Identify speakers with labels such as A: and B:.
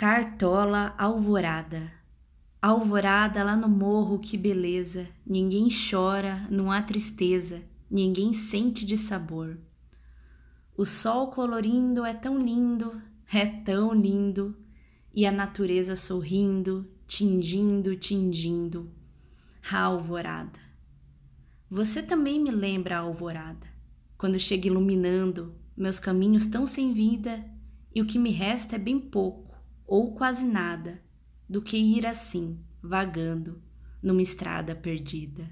A: Cartola alvorada. Alvorada lá no morro, que beleza. Ninguém chora, não há tristeza, ninguém sente de sabor. O sol colorindo é tão lindo, é tão lindo, e a natureza sorrindo, tingindo, tingindo. A alvorada. Você também me lembra a alvorada, quando chega iluminando meus caminhos tão sem vida, e o que me resta é bem pouco ou quase nada, do que ir assim, vagando, numa estrada perdida.